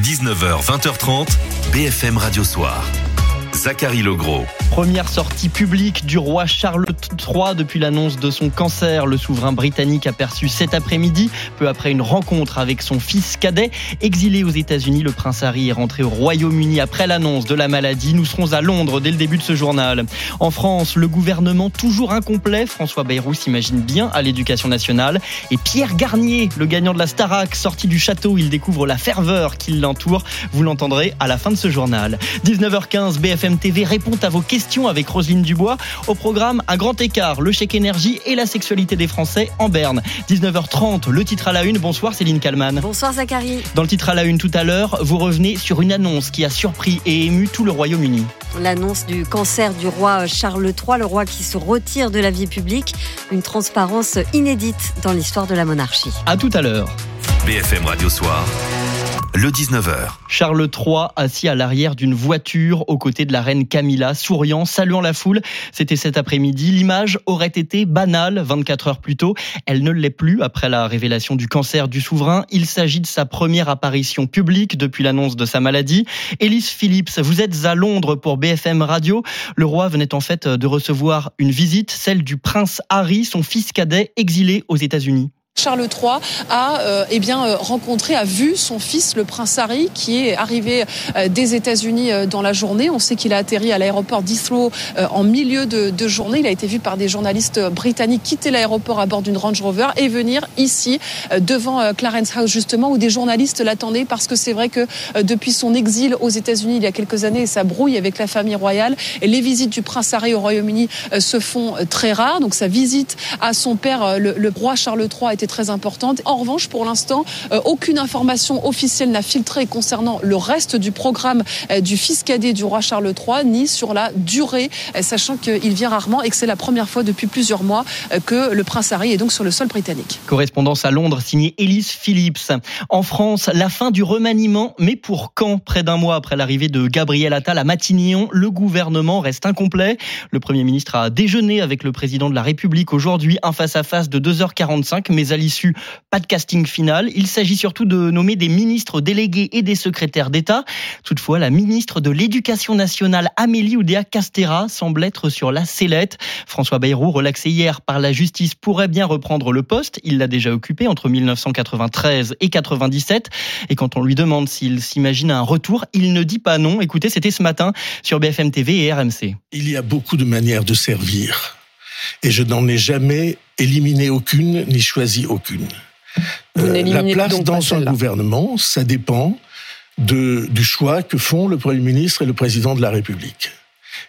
19h, 20h30, BFM Radio Soir. Zachary Legros. Première sortie publique du roi Charles III depuis l'annonce de son cancer. Le souverain britannique aperçu cet après-midi, peu après une rencontre avec son fils cadet. Exilé aux États-Unis, le prince Harry est rentré au Royaume-Uni après l'annonce de la maladie. Nous serons à Londres dès le début de ce journal. En France, le gouvernement toujours incomplet. François Bayrou s'imagine bien à l'éducation nationale. Et Pierre Garnier, le gagnant de la Starac, sorti du château, il découvre la ferveur qui l'entoure. Vous l'entendrez à la fin de ce journal. 19h15, BFM TV répond à vos questions avec Roselyne Dubois. Au programme, un grand écart, le chèque énergie et la sexualité des Français en berne. 19h30, le titre à la une. Bonsoir Céline Kalman. Bonsoir Zachary. Dans le titre à la une tout à l'heure, vous revenez sur une annonce qui a surpris et ému tout le Royaume-Uni. L'annonce du cancer du roi Charles III, le roi qui se retire de la vie publique. Une transparence inédite dans l'histoire de la monarchie. À tout à l'heure. BFM Radio Soir le 19h. Charles III assis à l'arrière d'une voiture aux côtés de la reine Camilla, souriant, saluant la foule. C'était cet après-midi. L'image aurait été banale 24 heures plus tôt. Elle ne l'est plus après la révélation du cancer du souverain. Il s'agit de sa première apparition publique depuis l'annonce de sa maladie. Elise Phillips, vous êtes à Londres pour BFM Radio. Le roi venait en fait de recevoir une visite, celle du prince Harry, son fils cadet, exilé aux États-Unis. Charles III a euh, eh bien euh, rencontré, a vu son fils, le prince Harry, qui est arrivé euh, des États-Unis dans la journée. On sait qu'il a atterri à l'aéroport d'Heathrow en milieu de, journée. Il a été vu par des journalistes britanniques quitter l'aéroport à bord d'une Range Rover et venir ici devant Clarence House justement où des journalistes l'attendaient parce que c'est vrai que depuis son exil aux États-Unis il y a quelques années et sa brouille avec la famille royale, les visites du prince Harry au Royaume-Uni se font très rares. Donc sa visite à son père, le, roi Charles III, très importante. En revanche, pour l'instant, euh, aucune information officielle n'a filtré concernant le reste du programme euh, du fils cadet du roi Charles III, ni sur la durée, euh, sachant qu'il vient rarement et que c'est la première fois depuis plusieurs mois que le prince Harry est donc sur le sol britannique. Correspondance à Londres, signée Elise Phillips. En France, la fin du remaniement, mais pour quand? Près d'un mois après l'arrivée de Gabriel Attal à Matignon, le gouvernement reste incomplet. Le Premier ministre a déjeuné avec le président de la République aujourd'hui, un face-à-face de 2h45, mais à l'issue, pas de casting final. Il s'agit surtout de nommer des ministres délégués et des secrétaires d'État. Toutefois, la ministre de l'Éducation nationale, Amélie Oudéa Castera, semble être sur la sellette. François Bayrou, relaxé hier par la justice, pourrait bien reprendre le poste. Il l'a déjà occupé entre 1993 et 97. Et quand on lui demande s'il s'imagine un retour, il ne dit pas non. Écoutez, c'était ce matin sur BFM TV et RMC. Il y a beaucoup de manières de servir et je n'en ai jamais éliminé aucune ni choisi aucune. Euh, la place dans un gouvernement, ça dépend de, du choix que font le Premier ministre et le Président de la République.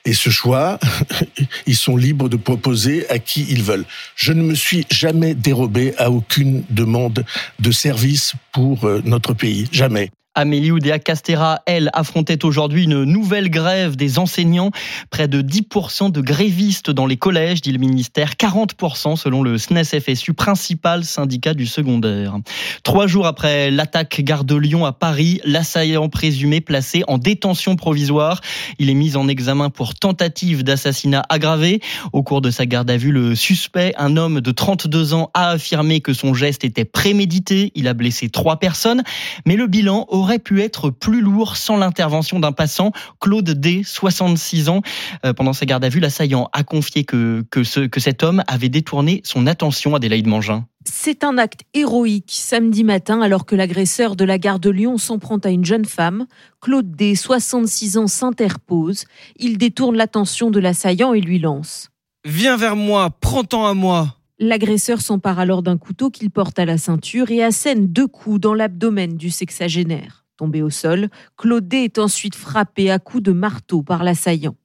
Et ce choix, ils sont libres de proposer à qui ils veulent. Je ne me suis jamais dérobé à aucune demande de service pour euh, notre pays. Jamais. Amélie Oudéa Castera, elle, affrontait aujourd'hui une nouvelle grève des enseignants. Près de 10% de grévistes dans les collèges, dit le ministère. 40% selon le SNES-FSU, principal syndicat du secondaire. Trois jours après l'attaque gare de Lyon à Paris, l'assaillant présumé placé en détention provisoire. Il est mis en examen pour tentative d'assassinat aggravé. Au cours de sa garde à vue, le suspect, un homme de 32 ans, a affirmé que son geste était prémédité. Il a blessé trois personnes. Mais le bilan aurait pu être plus lourd sans l'intervention d'un passant, Claude D, 66 ans. Euh, pendant sa garde à vue, l'assaillant a confié que, que, ce, que cet homme avait détourné son attention, à Adélaïde Mangin. C'est un acte héroïque samedi matin alors que l'agresseur de la gare de Lyon s'en prend à une jeune femme. Claude D, 66 ans, s'interpose. Il détourne l'attention de l'assaillant et lui lance. Viens vers moi, prends-toi à moi. L'agresseur s'empare alors d'un couteau qu'il porte à la ceinture et assène deux coups dans l'abdomen du sexagénaire. Tombé au sol, Claude est ensuite frappé à coups de marteau par l'assaillant.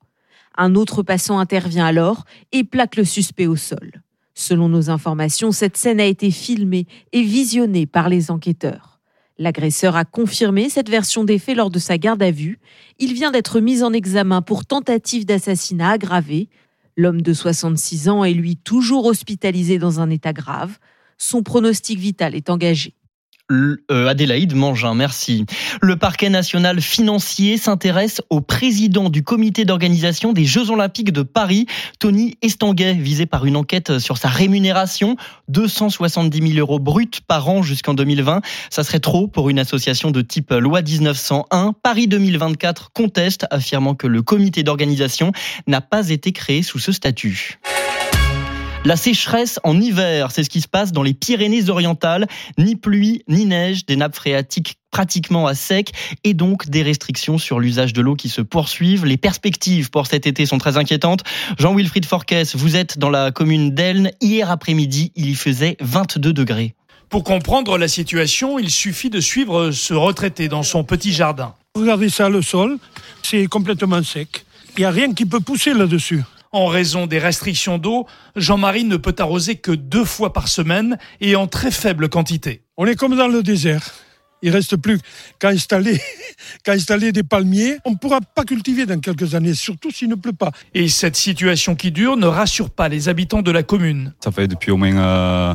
Un autre passant intervient alors et plaque le suspect au sol. Selon nos informations, cette scène a été filmée et visionnée par les enquêteurs. L'agresseur a confirmé cette version des faits lors de sa garde à vue. Il vient d'être mis en examen pour tentative d'assassinat aggravé, L'homme de 66 ans est lui toujours hospitalisé dans un état grave. Son pronostic vital est engagé. Euh, Adélaïde Mangin, merci. Le parquet national financier s'intéresse au président du comité d'organisation des Jeux Olympiques de Paris, Tony Estanguet, visé par une enquête sur sa rémunération, 270 000 euros bruts par an jusqu'en 2020. Ça serait trop pour une association de type loi 1901. Paris 2024 conteste, affirmant que le comité d'organisation n'a pas été créé sous ce statut. La sécheresse en hiver, c'est ce qui se passe dans les Pyrénées-Orientales. Ni pluie, ni neige, des nappes phréatiques pratiquement à sec et donc des restrictions sur l'usage de l'eau qui se poursuivent. Les perspectives pour cet été sont très inquiétantes. Jean-Wilfried Forquès, vous êtes dans la commune d'Elne. Hier après-midi, il y faisait 22 degrés. Pour comprendre la situation, il suffit de suivre ce retraité dans son petit jardin. Regardez ça, le sol, c'est complètement sec. Il n'y a rien qui peut pousser là-dessus. En raison des restrictions d'eau, Jean-Marie ne peut arroser que deux fois par semaine et en très faible quantité. On est comme dans le désert. Il reste plus qu'à installer, qu'à installer des palmiers. On ne pourra pas cultiver dans quelques années, surtout s'il ne pleut pas. Et cette situation qui dure ne rassure pas les habitants de la commune. Ça fait depuis au moins euh,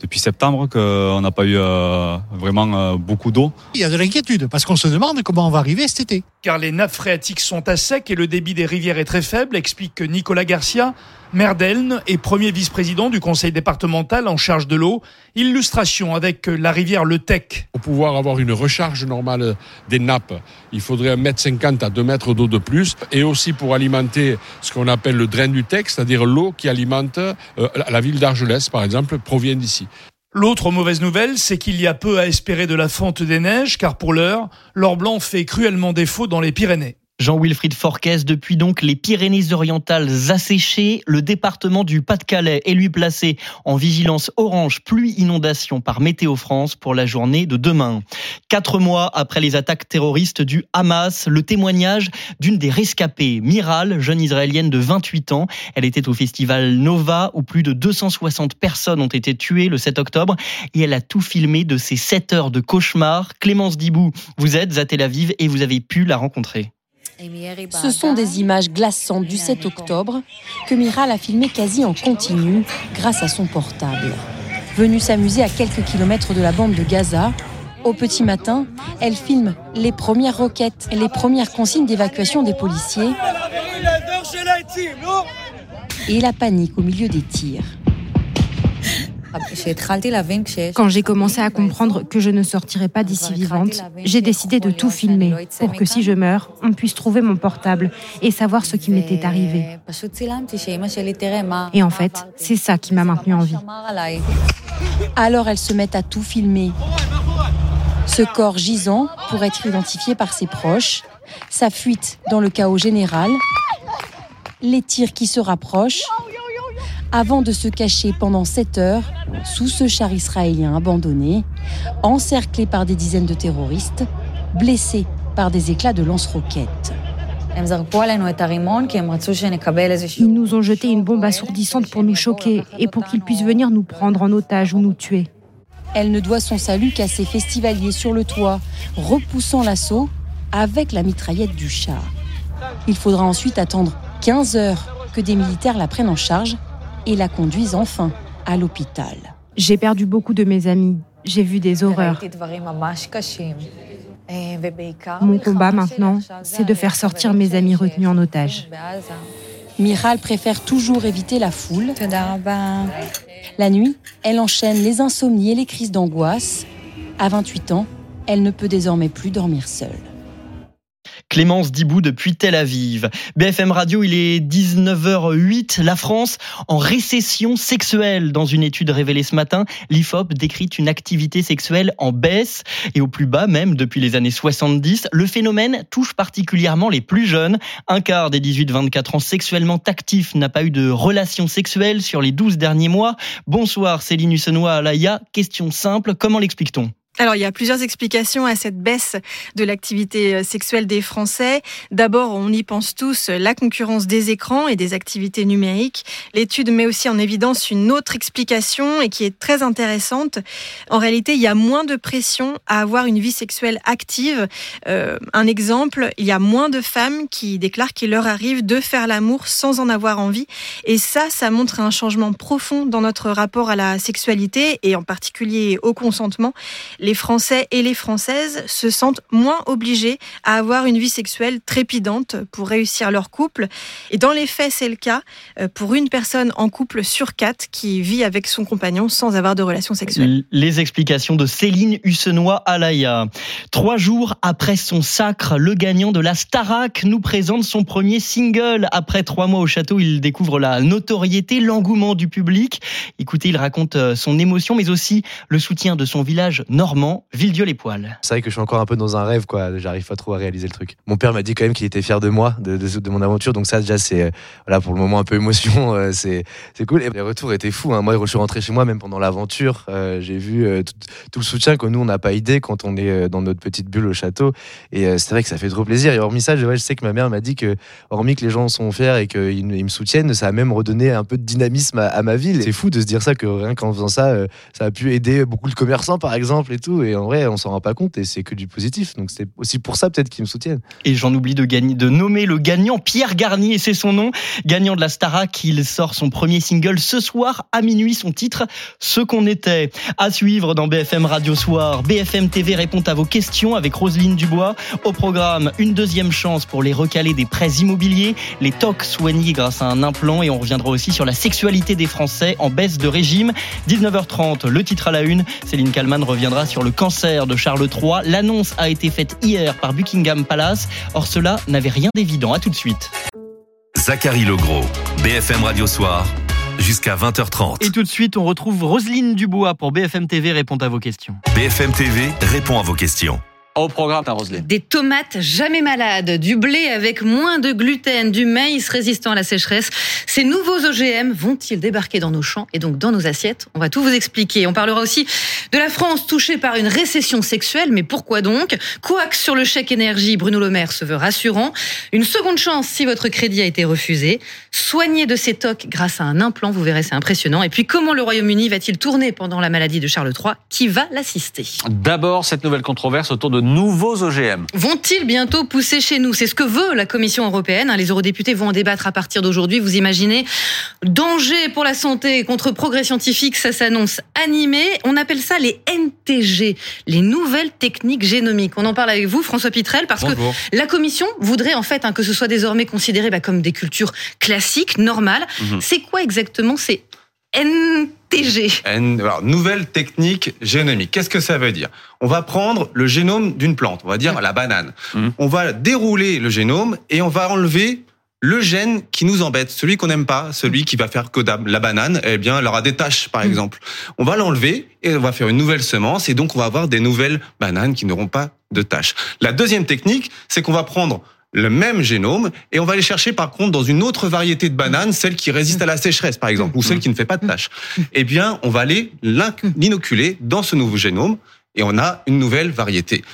depuis septembre qu'on n'a pas eu euh, vraiment euh, beaucoup d'eau. Il y a de l'inquiétude parce qu'on se demande comment on va arriver cet été. Car les nappes phréatiques sont à sec et le débit des rivières est très faible, explique Nicolas Garcia, maire d'Elne et premier vice-président du conseil départemental en charge de l'eau. Illustration avec la rivière Le Tech. Pour pouvoir avoir une recharge normale des nappes, il faudrait 1,50 m à 2 mètres d'eau de plus. Et aussi pour alimenter ce qu'on appelle le drain du Tech, c'est-à-dire l'eau qui alimente euh, la ville d'Argelès, par exemple, provient d'ici. L'autre mauvaise nouvelle, c'est qu'il y a peu à espérer de la fonte des neiges, car pour l'heure, l'or blanc fait cruellement défaut dans les Pyrénées. Jean-Wilfried Forquès, depuis donc les Pyrénées-Orientales asséchées, le département du Pas-de-Calais est lui placé en vigilance orange pluie inondation par Météo France pour la journée de demain. Quatre mois après les attaques terroristes du Hamas, le témoignage d'une des rescapées, Miral, jeune israélienne de 28 ans. Elle était au festival Nova où plus de 260 personnes ont été tuées le 7 octobre et elle a tout filmé de ces 7 heures de cauchemar. Clémence Dibou, vous êtes à Tel Aviv et vous avez pu la rencontrer. Ce sont des images glaçantes du 7 octobre que Miral a filmées quasi en continu grâce à son portable. Venue s'amuser à quelques kilomètres de la bande de Gaza, au petit matin, elle filme les premières roquettes, les premières consignes d'évacuation des policiers et la panique au milieu des tirs. Quand j'ai commencé à comprendre que je ne sortirais pas d'ici vivante, j'ai décidé de tout filmer pour que si je meurs, on puisse trouver mon portable et savoir ce qui m'était arrivé. Et en fait, c'est ça qui m'a maintenue en vie. Alors elles se mettent à tout filmer. Ce corps gisant pour être identifié par ses proches, sa fuite dans le chaos général, les tirs qui se rapprochent, avant de se cacher pendant 7 heures sous ce char israélien abandonné, encerclé par des dizaines de terroristes, blessé par des éclats de lance-roquettes. Ils nous ont jeté une bombe assourdissante pour nous choquer et pour qu'ils puissent venir nous prendre en otage ou nous tuer. Elle ne doit son salut qu'à ses festivaliers sur le toit, repoussant l'assaut avec la mitraillette du char. Il faudra ensuite attendre 15 heures que des militaires la prennent en charge et la conduisent enfin à l'hôpital. J'ai perdu beaucoup de mes amis. J'ai vu des horreurs. Mon combat maintenant, c'est de faire sortir mes amis retenus en otage. Miral préfère toujours éviter la foule. La nuit, elle enchaîne les insomnies et les crises d'angoisse. À 28 ans, elle ne peut désormais plus dormir seule. Clémence Dibou depuis Tel Aviv. BFM Radio, il est 19h08. La France en récession sexuelle. Dans une étude révélée ce matin, l'IFOP décrit une activité sexuelle en baisse et au plus bas même depuis les années 70. Le phénomène touche particulièrement les plus jeunes. Un quart des 18-24 ans sexuellement actifs n'a pas eu de relation sexuelle sur les 12 derniers mois. Bonsoir Céline Hussenois Alaya. Question simple, comment l'explique-t-on? Alors, il y a plusieurs explications à cette baisse de l'activité euh, sexuelle des Français. D'abord, on y pense tous, la concurrence des écrans et des activités numériques. L'étude met aussi en évidence une autre explication et qui est très intéressante. En réalité, il y a moins de pression à avoir une vie sexuelle active. Euh, un exemple, il y a moins de femmes qui déclarent qu'il leur arrive de faire l'amour sans en avoir envie. Et ça, ça montre un changement profond dans notre rapport à la sexualité et en particulier au consentement Français et les Françaises se sentent moins obligés à avoir une vie sexuelle trépidante pour réussir leur couple. Et dans les faits, c'est le cas euh, pour une personne en couple sur quatre qui vit avec son compagnon sans avoir de relation sexuelle. Les explications de Céline Hussenois Alaya. Trois jours après son sacre, le gagnant de la Starac nous présente son premier single. Après trois mois au château, il découvre la notoriété, l'engouement du public. Écoutez, il raconte euh, son émotion, mais aussi le soutien de son village normand, Villedieu-les-Poils. C'est vrai que je suis encore un peu dans un rêve, quoi. J'arrive pas trop à réaliser le truc. Mon père m'a dit quand même qu'il était fier de moi, de, mon aventure. Donc ça, déjà, c'est euh, voilà pour le moment un peu émotion. Euh, c'est cool. Les retours étaient fous. Hein. Moi, je suis rentré chez moi même pendant l'aventure. J'ai vu tout, tout, le soutien que nous on n'a pas idée quand on est dans notre petite bulle au château. Et c'est vrai que ça fait trop plaisir. Et hormis ça, je, sais que ma mère m'a dit que hormis que les gens sont fiers et qu'ils me soutiennent, ça a même redonné un peu de dynamisme à, ma ville. C'est fou de se dire ça que rien qu'en faisant ça, euh, ça a pu aider beaucoup de commerçants par exemple et Et en vrai, on s'en rend pas compte et c'est que du positif. Donc c'est aussi pour ça peut-être qu'ils me soutiennent. Et j'en oublie de, nommer le gagnant, Pierre Garnier, c'est son nom, gagnant de la Starac. Il sort son premier single ce soir à minuit. Son titre, Ce qu'on était. À suivre dans BFM Radio Soir. BFM TV répond à vos questions avec Roselyne Dubois. Au programme, une deuxième chance pour les recaler des prêts immobiliers, les tocs soignés grâce à un implant et on reviendra aussi sur la sexualité des Français en baisse de régime. 19h30, le titre à la une. Céline Kalman reviendra sur le cancer de Charles III. L'annonce a été faite hier par Buckingham Palace. Or, cela n'avait rien d'évident. À tout de suite. Zachary Legros, BFM Radio Soir, jusqu'à 20h30. Et tout de suite, on retrouve Roselyne Dubois pour BFM TV répond à vos questions. BFM TV répond à vos questions. Au programme, Des tomates jamais malades, du blé avec moins de gluten, du maïs résistant à la sécheresse. Ces nouveaux OGM vont-ils débarquer dans nos champs et donc dans nos assiettes? On va tout vous expliquer. On parlera aussi de la France touchée par une récession sexuelle, mais pourquoi donc? Quoique sur le chèque énergie, Bruno Le Maire se veut rassurant. Une seconde chance si votre crédit a été refusé. Soigner de ces tocs grâce à un implant, vous verrez, c'est impressionnant. Et puis comment le Royaume-Uni va-t-il tourner pendant la maladie de Charles III Qui va l'assister? D'abord, cette nouvelle controverse autour de nouveaux OGM. Vont-ils bientôt pousser chez nous? C'est ce que veut la Commission européenne. Les eurodéputés vont en débattre à partir d'aujourd'hui. Vous imaginez Danger pour la santé contre progrès scientifique, ça s'annonce animé. On appelle ça les NTG, les nouvelles techniques génomiques. On en parle avec vous, François Pitrel, parce que la Commission voudrait en fait hein, que ce soit désormais considéré bah, comme des cultures classiques, normales. Mhm. C'est quoi exactement ces NTG. alors, nouvelle technique génomique. Qu'est-ce que ça veut dire? On va prendre le génome d'une plante, on va dire la banane. Mmh. On va dérouler le génome et on va enlever le gène qui nous embête, celui qu'on n'aime pas, celui qui va faire que la banane, eh bien, elle aura des taches, par mmh. exemple. On va l'enlever et on va faire une nouvelle semence et donc on va avoir des nouvelles bananes qui n'auront pas de taches. La deuxième technique, c'est qu'on va prendre le même génome et on va aller chercher par contre dans une autre variété de bananes, celle qui résiste à la sécheresse par exemple, ou celle qui ne fait pas de tâches. Eh bien, on va aller l'inoculer dans ce nouveau génome et on a une nouvelle variété.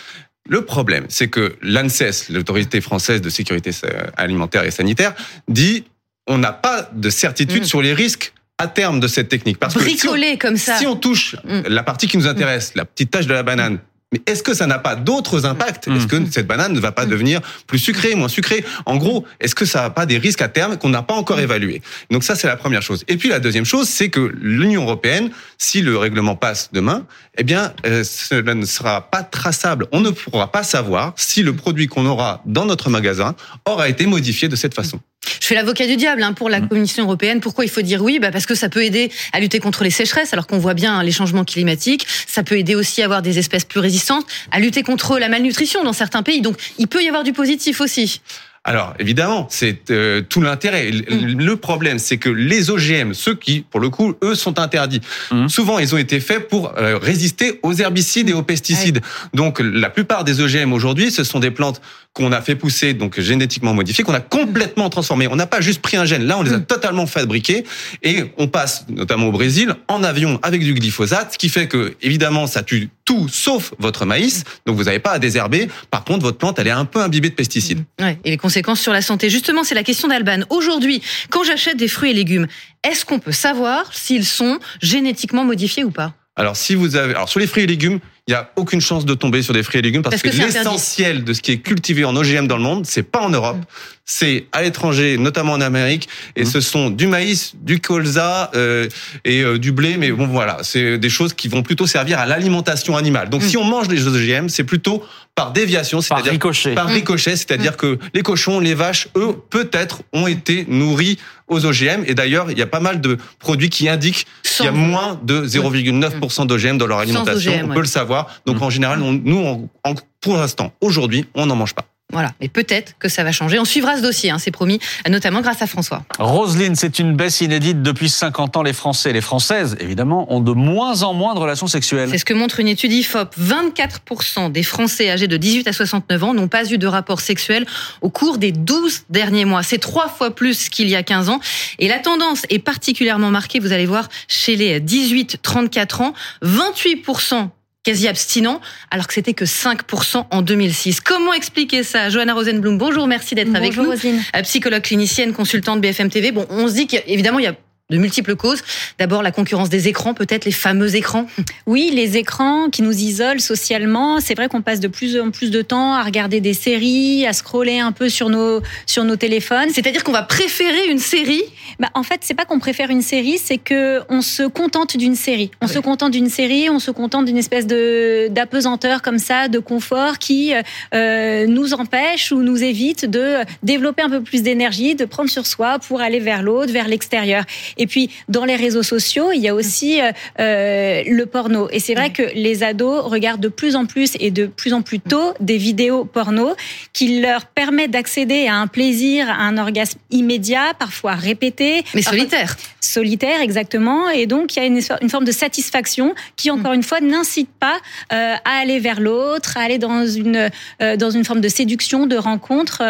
Le problème, c'est que l'ANSES, l'autorité française de sécurité alimentaire et sanitaire, dit on n'a pas de certitude mm. sur les risques à terme de cette technique. Parce Bricoler que comme ça. Si on touche mm. la partie qui nous intéresse, la petite tache de la banane, mais est-ce que ça n'a pas d'autres impacts? Est-ce que mmh. cette banane ne va pas mmh. devenir plus sucrée, moins sucrée? En gros, est-ce que ça n'a pas des risques à terme qu'on n'a pas encore mmh. évalués? Donc ça, c'est la première chose. Et puis la deuxième chose, c'est que l'Union européenne, si le règlement passe demain, eh bien, euh, cela ne sera pas traçable. On ne pourra pas savoir si le produit qu'on aura dans notre magasin aura été modifié de cette façon. Je fais l'avocat du diable hein, pour la mmh. Commission européenne. Pourquoi il faut dire oui? Bah Parce que ça peut aider à lutter contre les sécheresses, alors qu'on voit bien les changements climatiques. Ça peut aider aussi à avoir des espèces plus résistantes, à lutter contre la malnutrition dans certains pays. Donc il peut y avoir du positif aussi. Alors évidemment, c'est euh, tout l'intérêt. Mm. Le problème, c'est que les OGM, ceux qui, pour le coup, eux, sont interdits. Mm. Souvent, ils ont été faits pour euh, résister aux herbicides et aux pesticides. Donc, la plupart des OGM aujourd'hui, ce sont des plantes qu'on a fait pousser, donc génétiquement modifiées, qu'on a complètement transformées. On n'a pas juste pris un gène. Là, on les a mm. totalement fabriqués et on passe, notamment au Brésil, en avion avec du glyphosate, ce qui fait que, évidemment, ça tue tout sauf votre maïs. Donc, vous n'avez pas à désherber. Par contre, votre plante, elle est un peu imbibée de pesticides. Ouais, et les conséquences sur la santé. Justement, c'est la question d'Alban. Aujourd'hui, quand j'achète des fruits et légumes, est-ce qu'on peut savoir s'ils sont génétiquement modifiés ou pas? Alors si vous avez, alors sur les fruits et légumes, il n'y a aucune chance de tomber sur des fruits et légumes parce, Parce que l'essentiel de ce qui est cultivé en OGM dans le monde, c'est pas en Europe, c'est à l'étranger, notamment en Amérique, et ce sont du maïs, du colza euh, et euh, du blé. Mais bon, voilà, c'est des choses qui vont plutôt servir à l'alimentation animale. Donc si on mange des OGM, c'est plutôt par déviation, c'est-à-dire ricochet. par Mm. ricochet, c'est-à-dire que les cochons, les vaches, eux, peut-être ont été nourris aux OGM. Et d'ailleurs, il y a pas mal de produits qui indiquent qu'il y a moins de 0,9% d'OGM dans leur alimentation. OGM, on ouais. peut le savoir. Donc en général, on- nous, on- pour l'instant, aujourd'hui, on n'en mange pas. Voilà, mais peut-être que ça va changer. On suivra ce dossier, hein, c'est promis, notamment grâce à François. Roselyne, c'est une baisse inédite. Depuis 50 ans, les Français et les Françaises, évidemment, ont de moins en moins de relations sexuelles. C'est ce que montre une étude IFOP. 24% des Français âgés de 18 à 69 ans n'ont pas eu de rapport sexuel au cours des 12 derniers mois. C'est trois fois plus qu'il y a 15 ans. Et la tendance est particulièrement marquée, vous allez voir, chez les 18-34 ans. 28% quasi abstinents, alors que c'était que 5% en 2006. Comment expliquer ça? Johanna Rosenblum, bonjour, merci d'être avec nous. Roselyne. Euh, Psychologue clinicienne, consultante BFM TV. Bon, on se dit qu'évidemment, il y a de multiples causes. D'abord, la concurrence des écrans, peut-être les fameux écrans. Oui, les écrans qui nous isolent socialement. C'est vrai qu'on passe de plus en plus de temps à regarder des séries, à scroller un peu sur nos sur nos téléphones. C'est-à-dire qu'on va préférer une série? Bah, En fait, c'est pas qu'on préfère une série, c'est que on se contente d'une série. On se contente d'une série, on se contente d'une espèce de d'apesanteur comme ça, de confort qui euh, nous empêche ou nous évite de développer un peu plus d'énergie, de prendre sur soi pour aller vers l'autre, vers l'extérieur. Et puis, dans les réseaux sociaux, il y a aussi euh, euh, le porno. Et c'est vrai que les ados regardent de plus en plus et de plus en plus tôt des vidéos porno qui leur permettent d'accéder à un plaisir, à un orgasme immédiat, parfois répété. Mais parfois- solitaire. Solitaire, exactement. Et donc, il y a une, une forme de satisfaction qui, encore une fois, n'incite pas euh, à aller vers l'autre, à aller dans une, euh, dans une forme de séduction, de rencontre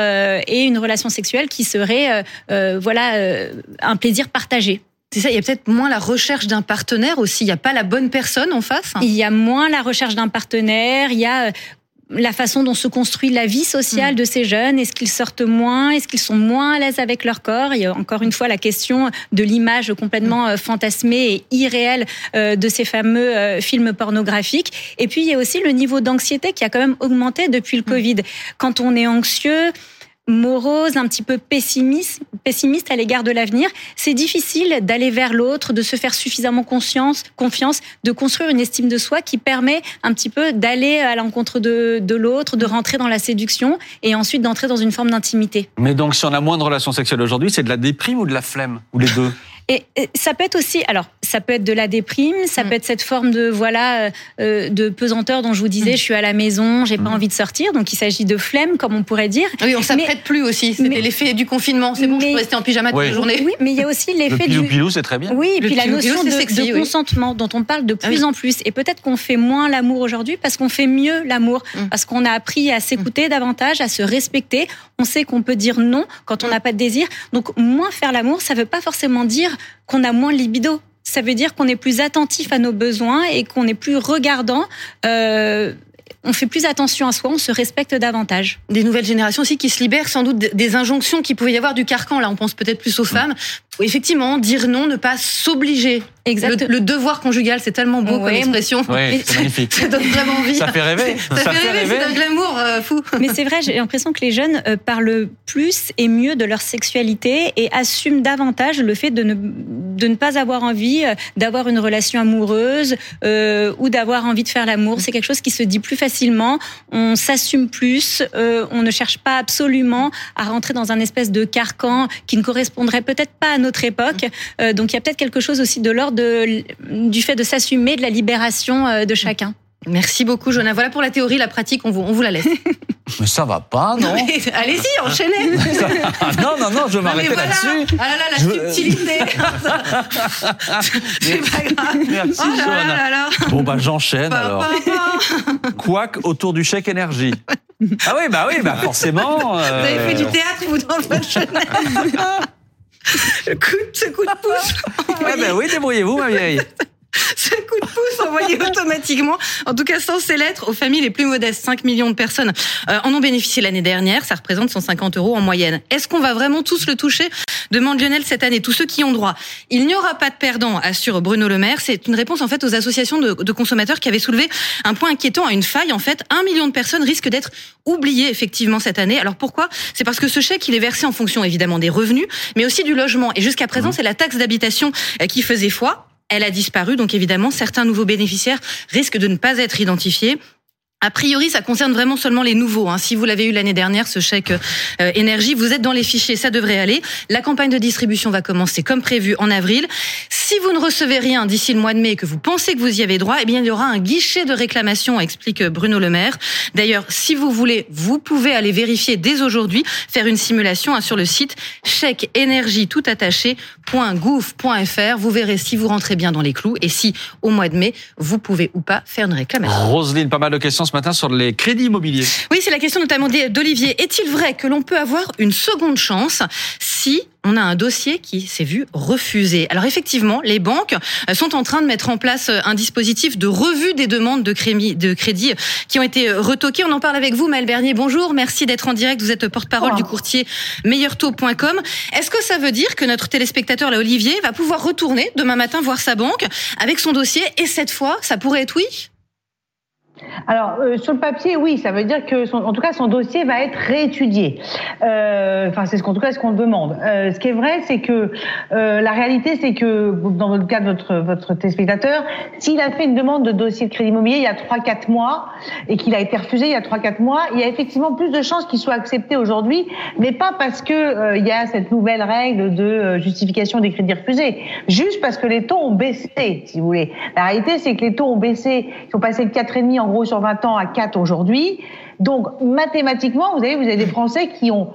et une relation sexuelle qui serait, voilà, un plaisir partagé. C'est ça, il y a peut-être moins la recherche d'un partenaire aussi. Il n'y a pas la bonne personne en face. Il y a moins la recherche d'un partenaire, il y a euh, la façon dont se construit la vie sociale de ces jeunes. Est-ce qu'ils sortent moins? Est-ce qu'ils sont moins à l'aise avec leur corps? Il y a encore une fois la question de l'image complètement euh, fantasmée et irréelle euh, de ces fameux films pornographiques. Et puis il y a aussi le niveau d'anxiété qui a quand même augmenté depuis le Covid. Quand on est anxieux, morose, un petit peu pessimiste, pessimiste à l'égard de l'avenir, c'est difficile d'aller vers l'autre, de se faire suffisamment conscience, confiance, de construire une estime de soi qui permet un petit peu d'aller à l'encontre de, de l'autre, de rentrer dans la séduction et ensuite d'entrer dans une forme d'intimité. Mais donc, si on a moins de relations sexuelles aujourd'hui, c'est de la déprime ou de la flemme Ou les deux? Et, et ça peut être aussi, alors ça peut être de la déprime, ça peut être cette forme de voilà euh, euh, de pesanteur dont je vous disais, je suis à la maison, j'ai pas envie de sortir, donc il s'agit de flemme comme on pourrait dire. Oui, on s'apprête plus aussi. C'était l'effet du confinement. C'est bon, je peux rester en pyjama toute Oui. la journée. Oui, mais il y a aussi Le l'effet du pilou-pilou, c'est très bien. Oui, et Le puis la notion de, sexy, de oui. consentement dont on parle de Ah plus oui. en plus. Et peut-être qu'on fait moins l'amour aujourd'hui parce qu'on fait mieux l'amour, Mm. parce qu'on a appris à s'écouter davantage, à se respecter. On sait qu'on peut dire non quand Mm. on n'a pas de désir. Donc moins faire l'amour, ça veut pas forcément dire qu'on a moins de libido. Ça veut dire qu'on est plus attentif à nos besoins et qu'on est plus regardant. Euh, on fait plus attention à soi, on se respecte davantage. Des nouvelles générations aussi qui se libèrent sans doute des injonctions qui pouvaient y avoir du carcan. Là, on pense peut-être plus aux femmes. Effectivement, dire non, ne pas s'obliger. Exact. Le, le devoir conjugal, c'est tellement beau comme Ouais. expression. Ouais, c'est magnifique. Ça donne vraiment envie. Ça fait rêver. Ça, fait rêver, c'est un glamour euh, fou. Mais c'est vrai, j'ai l'impression que les jeunes euh, parlent plus et mieux de leur sexualité et assument davantage le fait de ne, de ne pas avoir envie euh, d'avoir une relation amoureuse euh, ou d'avoir envie de faire l'amour. C'est quelque chose qui se dit plus facilement. On s'assume plus. euh, on ne cherche pas absolument à rentrer dans un espèce de carcan qui ne correspondrait peut-être pas à notre époque. Euh, donc il y a peut-être quelque chose aussi de l'ordre du fait de s'assumer, de la libération euh, de chacun. Merci beaucoup, Jonah. Voilà pour la théorie, la pratique, on vous, on vous la laisse. Mais ça va pas, non? Allez-y, enchaînez. Ah, Non, non, non, je vais m'arrêter voilà. là-dessus. Ah là là, la Je- subtilité. C'est pas grave. Merci, Oh là là Johanna. là là. Bon, bah, j'enchaîne alors. Quack autour du chèque énergie. Ah oui, bah oui, bah forcément. euh, Vous avez fait du théâtre, vous, dans votre Chanel. Coup, ce coup de pouce. Ouais, bah oui, débrouillez-vous, ma vieille. Ce coup de pouce envoyés automatiquement, en tout cas sans ces lettres, aux familles les plus modestes. 5 millions de personnes euh, en ont bénéficié l'année dernière. Ça représente 150 euros en moyenne. Est-ce qu'on va vraiment tous le toucher? demande Lionel cette année. Tous ceux qui ont droit. Il n'y aura pas de perdants, assure Bruno Le Maire. C'est une réponse en fait aux associations de, de consommateurs qui avaient soulevé un point inquiétant à une faille. En fait, un million de personnes risquent d'être oubliées effectivement cette année. Alors pourquoi? C'est parce que ce chèque, il est versé en fonction évidemment des revenus, mais aussi du logement. Et jusqu'à présent, c'est la taxe d'habitation euh, qui faisait foi. Elle a disparu, donc évidemment, certains nouveaux bénéficiaires risquent de ne pas être identifiés. A priori, ça concerne vraiment seulement les nouveaux. Hein. Si vous l'avez eu l'année dernière, ce chèque euh, énergie, vous êtes dans les fichiers, ça devrait aller. La campagne de distribution va commencer comme prévu en avril. Si vous ne recevez rien d'ici le mois de mai et que vous pensez que vous y avez droit, eh bien il y aura un guichet de réclamation, explique Bruno Le Maire. D'ailleurs, si vous voulez, vous pouvez aller vérifier dès aujourd'hui, faire une simulation hein, sur le site chèque énergie tout. Vous verrez si vous rentrez bien dans les clous et si au mois de mai vous pouvez ou pas faire une réclamation. Roselyne, pas mal de questions ce matin sur les crédits immobiliers. Oui, c'est la question notamment d'Olivier. Est-il vrai que l'on peut avoir une seconde chance si on a un dossier qui s'est vu refusé? Alors effectivement, les banques sont en train de mettre en place un dispositif de revue des demandes de crédit, qui ont été retoquées. On en parle avec vous, Maëlle Bernier. Bonjour, merci d'être en direct. Vous êtes porte-parole du courtier meilleurtaux.com. Est-ce que ça veut dire que notre téléspectateur, là, Olivier, va pouvoir retourner demain matin voir sa banque avec son dossier et cette fois, ça pourrait être oui? Alors euh, sur le papier, oui, ça veut dire que, son, en tout cas, son dossier va être réétudié. Euh, enfin, c'est ce qu'en tout cas ce qu'on demande. Euh, ce qui est vrai, c'est que la réalité, c'est que dans le cas de votre votre téléspectateur, s'il a fait une demande de dossier de crédit immobilier il y a 3-4 mois et qu'il a été refusé il y a 3-4 mois, il y a effectivement plus de chances qu'il soit accepté aujourd'hui, mais pas parce que il y a cette nouvelle règle de justification des crédits refusés, juste parce que les taux ont baissé, si vous voulez. La réalité, c'est que les taux ont baissé, ils sont passés de 4,5 en gros sur 20 ans à 4 aujourd'hui. Donc mathématiquement, vous avez, vous avez des Français qui ont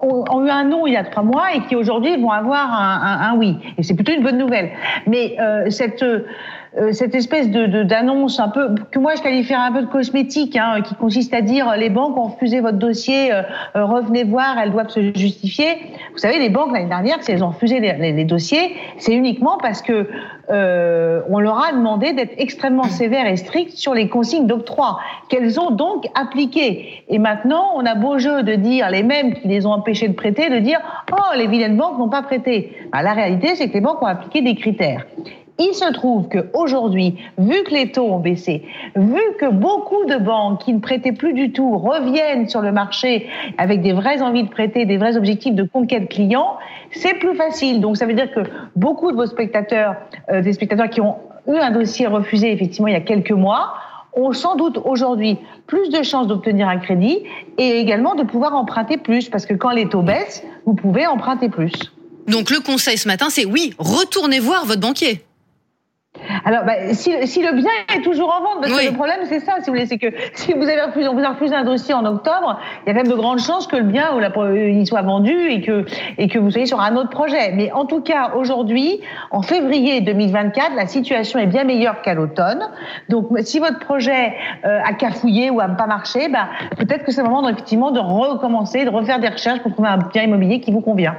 ont, eu un non il y a trois mois et qui aujourd'hui vont avoir un, oui. Et c'est plutôt une bonne nouvelle. Mais euh, cette cette espèce de d'annonce un peu que moi je qualifierais un peu de cosmétique, hein, qui consiste à dire les banques ont refusé votre dossier, euh, euh, revenez voir, elles doivent se justifier. Vous savez, les banques l'année dernière, si elles ont refusé les, les, les dossiers, c'est uniquement parce que euh, on leur a demandé d'être extrêmement sévères et strictes sur les consignes d'octroi qu'elles ont donc appliquées. Et maintenant, on a beau jeu de dire les mêmes qui les ont empêchés de prêter, de dire oh les vilaines banques n'ont pas prêté. Ben, la réalité, c'est que les banques ont appliqué des critères. Il se trouve qu'aujourd'hui, vu que les taux ont baissé, vu que beaucoup de banques qui ne prêtaient plus du tout reviennent sur le marché avec des vraies envies de prêter, des vrais objectifs de conquête client, c'est plus facile. Donc ça veut dire que beaucoup de vos spectateurs, euh, des spectateurs qui ont eu un dossier refusé effectivement il y a quelques mois, ont sans doute aujourd'hui plus de chances d'obtenir un crédit et également de pouvoir emprunter plus parce que quand les taux baissent, vous pouvez emprunter plus. Donc le conseil ce matin, c'est oui, retournez voir votre banquier. Alors, bah, si, si, le bien est toujours en vente, parce oui. que le problème c'est ça, si vous voulez, c'est que si vous avez refusé, on vous a refusé un dossier en octobre, il y a quand même de grandes chances que le bien ou la, il soit vendu et que et que vous soyez sur un autre projet. Mais en tout cas, aujourd'hui, en février 2024, la situation est bien meilleure qu'à l'automne. Donc, si votre projet euh, a cafouillé ou a pas marché, bah, peut-être que c'est le moment effectivement de recommencer, de refaire des recherches pour trouver un bien immobilier qui vous convient.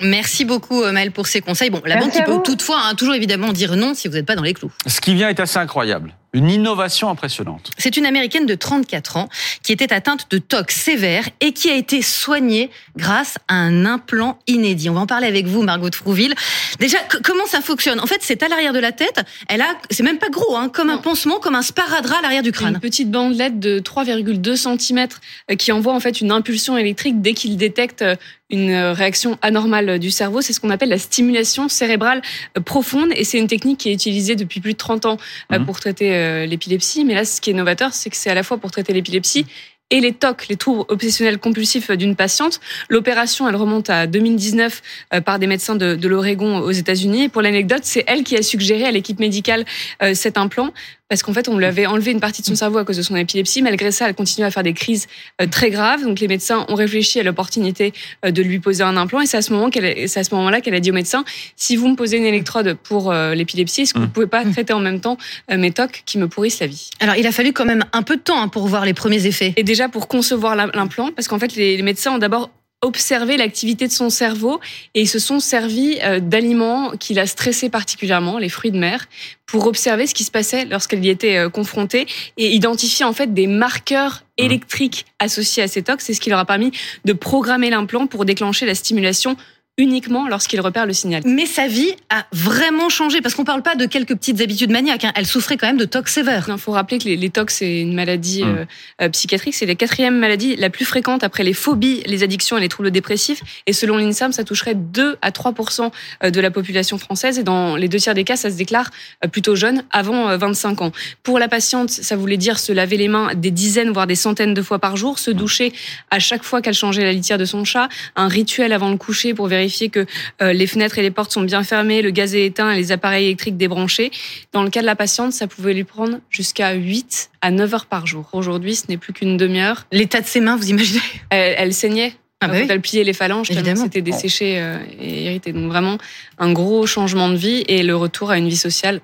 Merci beaucoup, Maëlle, pour ces conseils. Bon, la Merci banque peut toutefois hein, toujours évidemment dire non si vous n'êtes pas dans les clous. Ce qui vient est assez incroyable. Une innovation impressionnante. C'est une américaine de 34 ans qui était atteinte de TOC sévère et qui a été soignée grâce à un implant inédit. On va en parler avec vous, Margot de Frouville. Déjà, comment ça fonctionne? En fait, c'est à l'arrière de la tête. Elle a, c'est même pas gros, hein, comme non. un pansement, comme un sparadrap à l'arrière du crâne. Une petite bandelette de 3,2 cm qui envoie en fait une impulsion électrique dès qu'il détecte une réaction anormale du cerveau. C'est ce qu'on appelle la stimulation cérébrale profonde et c'est une technique qui est utilisée depuis plus de 30 ans mmh. pour traiter l'épilepsie. Mais là, ce qui est novateur, c'est que c'est à la fois pour traiter l'épilepsie et les TOC, les troubles obsessionnels compulsifs d'une patiente. L'opération, elle remonte à 2019 euh, par des médecins de, de l'Oregon aux États-Unis. Pour l'anecdote, c'est elle qui a suggéré à l'équipe médicale euh, cet implant parce qu'en fait, on lui avait enlevé une partie de son cerveau à cause de son épilepsie. Malgré ça, elle continue à faire des crises euh, très graves. Donc, les médecins ont réfléchi à l'opportunité euh, de lui poser un implant. Et c'est à ce moment qu'elle, c'est à ce moment-là qu'elle a dit au médecin si vous me posez une électrode pour euh, l'épilepsie, est-ce que vous pouvez pas traiter en même temps mes TOC qui me pourrissent la vie? Alors, il a fallu quand même un peu de temps hein, pour voir les premiers effets. Et déjà pour concevoir l'implant, parce qu'en fait, les médecins ont d'abord observer l'activité de son cerveau et ils se sont servis euh, d'aliments qui la stressé particulièrement, les fruits de mer, pour observer ce qui se passait lorsqu'elle y était euh, confrontée et identifier en fait des marqueurs mmh. électriques associés à ces tox. C'est ce qui leur a permis de programmer l'implant pour déclencher la stimulation uniquement lorsqu'il repère le signal. Mais sa vie a vraiment changé parce qu'on parle pas de quelques petites habitudes maniaques. Hein. Elle souffrait quand même de tox sévères. Il faut rappeler que les, les tox c'est une maladie hum. euh, euh, psychiatrique. C'est la quatrième maladie la plus fréquente après les phobies, les addictions et les troubles dépressifs. Et selon l'INSAM, ça toucherait 2 à 3% euh, de la population française. Et dans les deux tiers des cas, ça se déclare plutôt jeune, avant 25 ans. Pour la patiente, ça voulait dire se laver les mains des dizaines, voire des centaines de fois par jour, se doucher à chaque fois qu'elle changeait la litière de son chat, un rituel avant le coucher pour vérifier que euh, les fenêtres et les portes sont bien fermées, le gaz est éteint et les appareils électriques débranchés. Dans le cas de la patiente, ça pouvait lui prendre jusqu'à 8 à 9 heures par jour. Aujourd'hui, ce n'est plus qu'une demi-heure. L'état de ses mains, vous imaginez? Elle, saignait. Ah bah elle pliait les phalanges, c'était desséché euh, et irrité. Donc vraiment un gros changement de vie et le retour à une vie sociale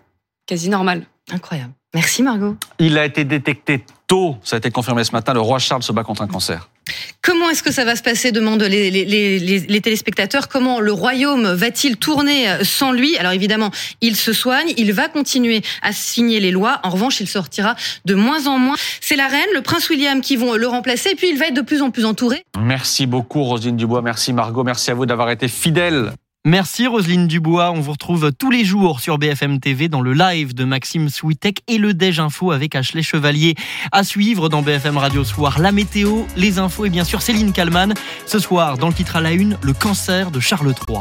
quasi normale. Incroyable. Merci Margot. Il a été détecté tôt, ça a été confirmé ce matin, le roi Charles se bat contre un cancer. Comment est-ce que ça va se passer demandent les, les, téléspectateurs. Comment le royaume va-t-il tourner sans lui? Alors évidemment, il se soigne, il va continuer à signer les lois. En revanche, il sortira de moins en moins. C'est la reine, le prince William qui vont le remplacer. Et puis il va être de plus en plus entouré. Merci beaucoup Rosine Dubois, merci Margot, merci à vous d'avoir été fidèle Merci Roselyne Dubois. On vous retrouve tous les jours sur BFM TV dans le live de Maxime Switek et le Déj Info avec Ashley Chevalier. À suivre dans BFM Radio Soir, la météo, les infos et bien sûr Céline Kalman. Ce soir, dans le titre à la une, le cancer de Charles III.